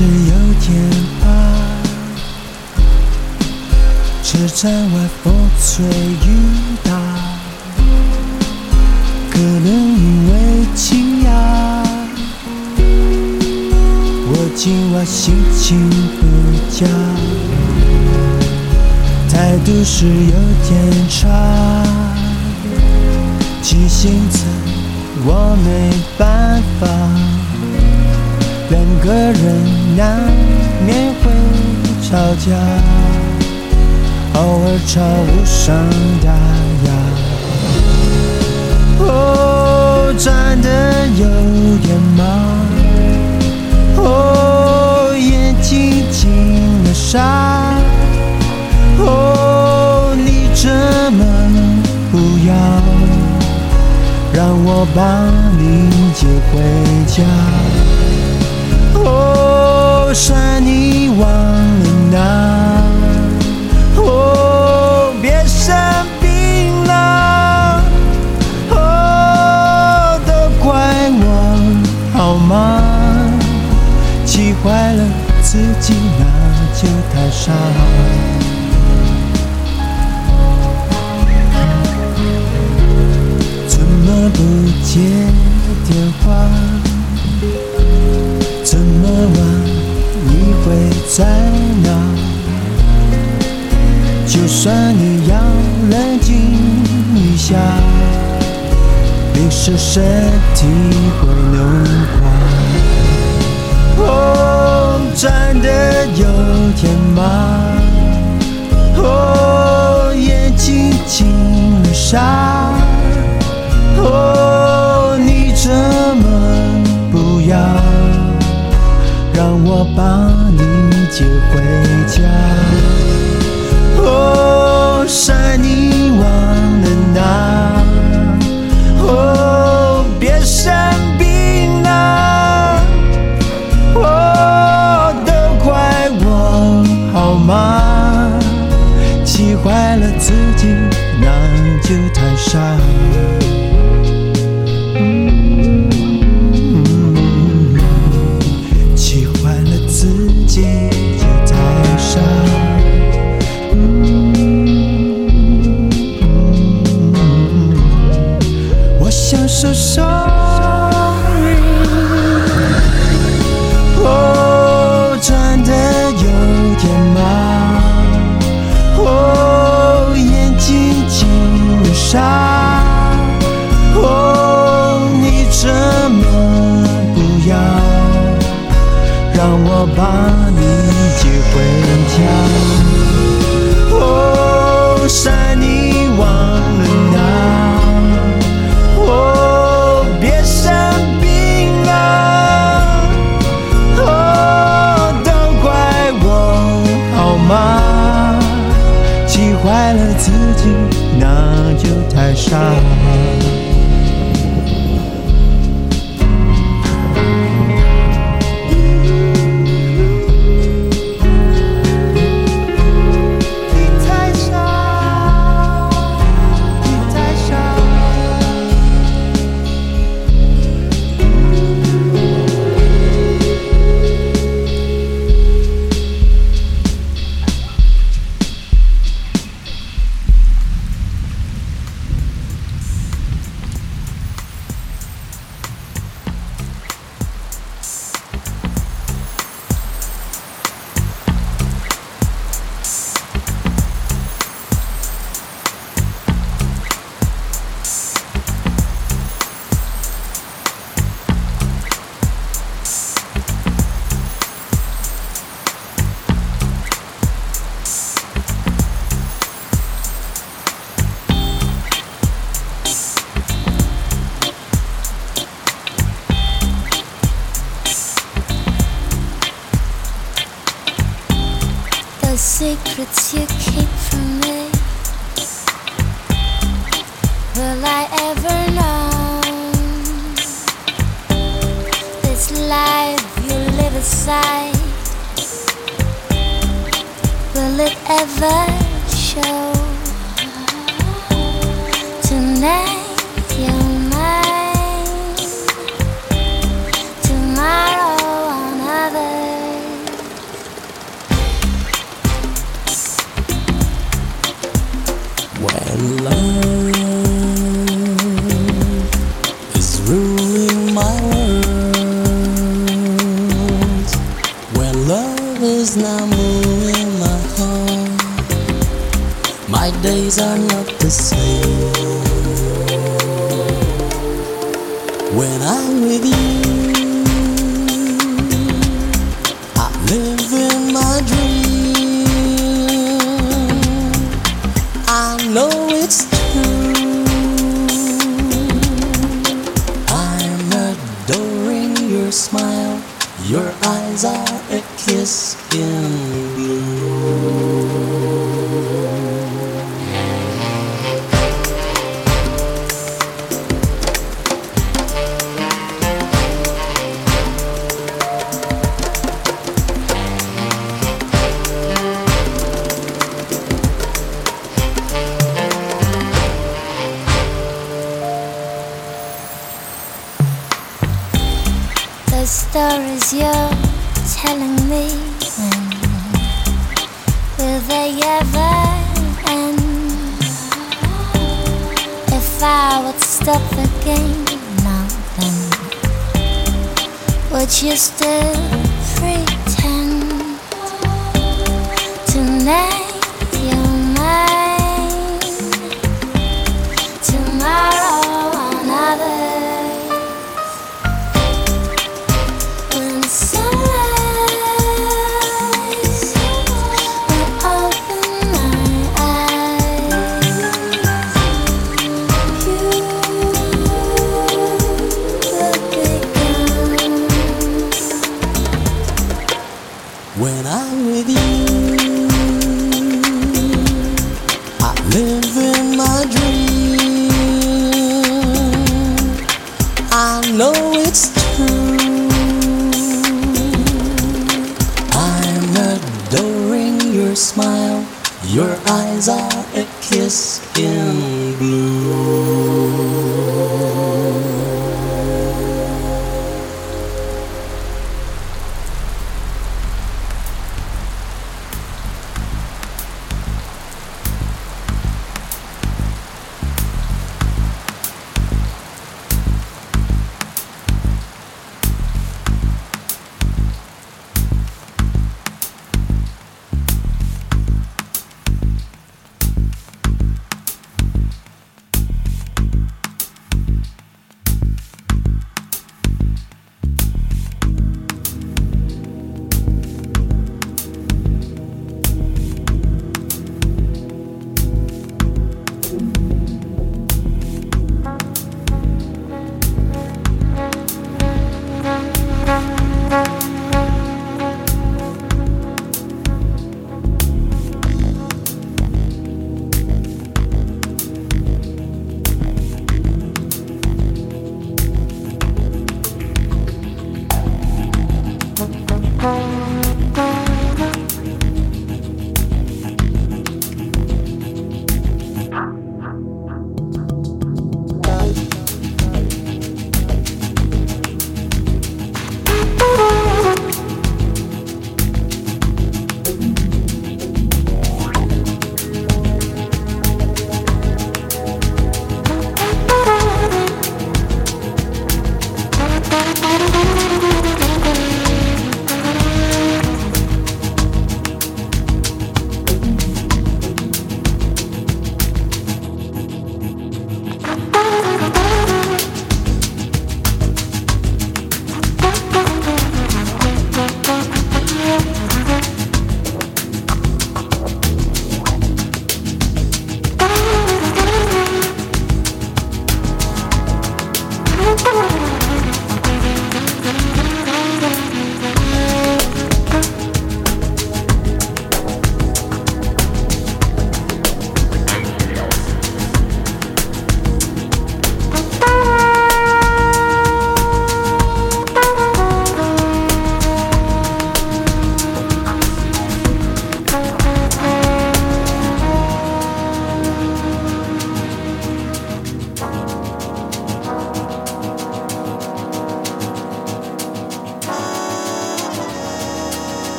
是有点怕车站外风吹雨打可能因为惊讶我今晚心情不佳态度是有点差急性子我没办法个人难免会吵架。偶尔吵无伤大雅，哦，站得有点忙，哦，眼睛进了沙，哦，你怎么不要让我把你接回家？哦，山你忘了拿。我把 so 怪了自己那就太傻。Will I ever know? This life you live aside Will it ever show days are not the same when I'm with you. Stay. smile. Your eyes are a kiss in blue.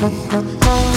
Mm-hmm.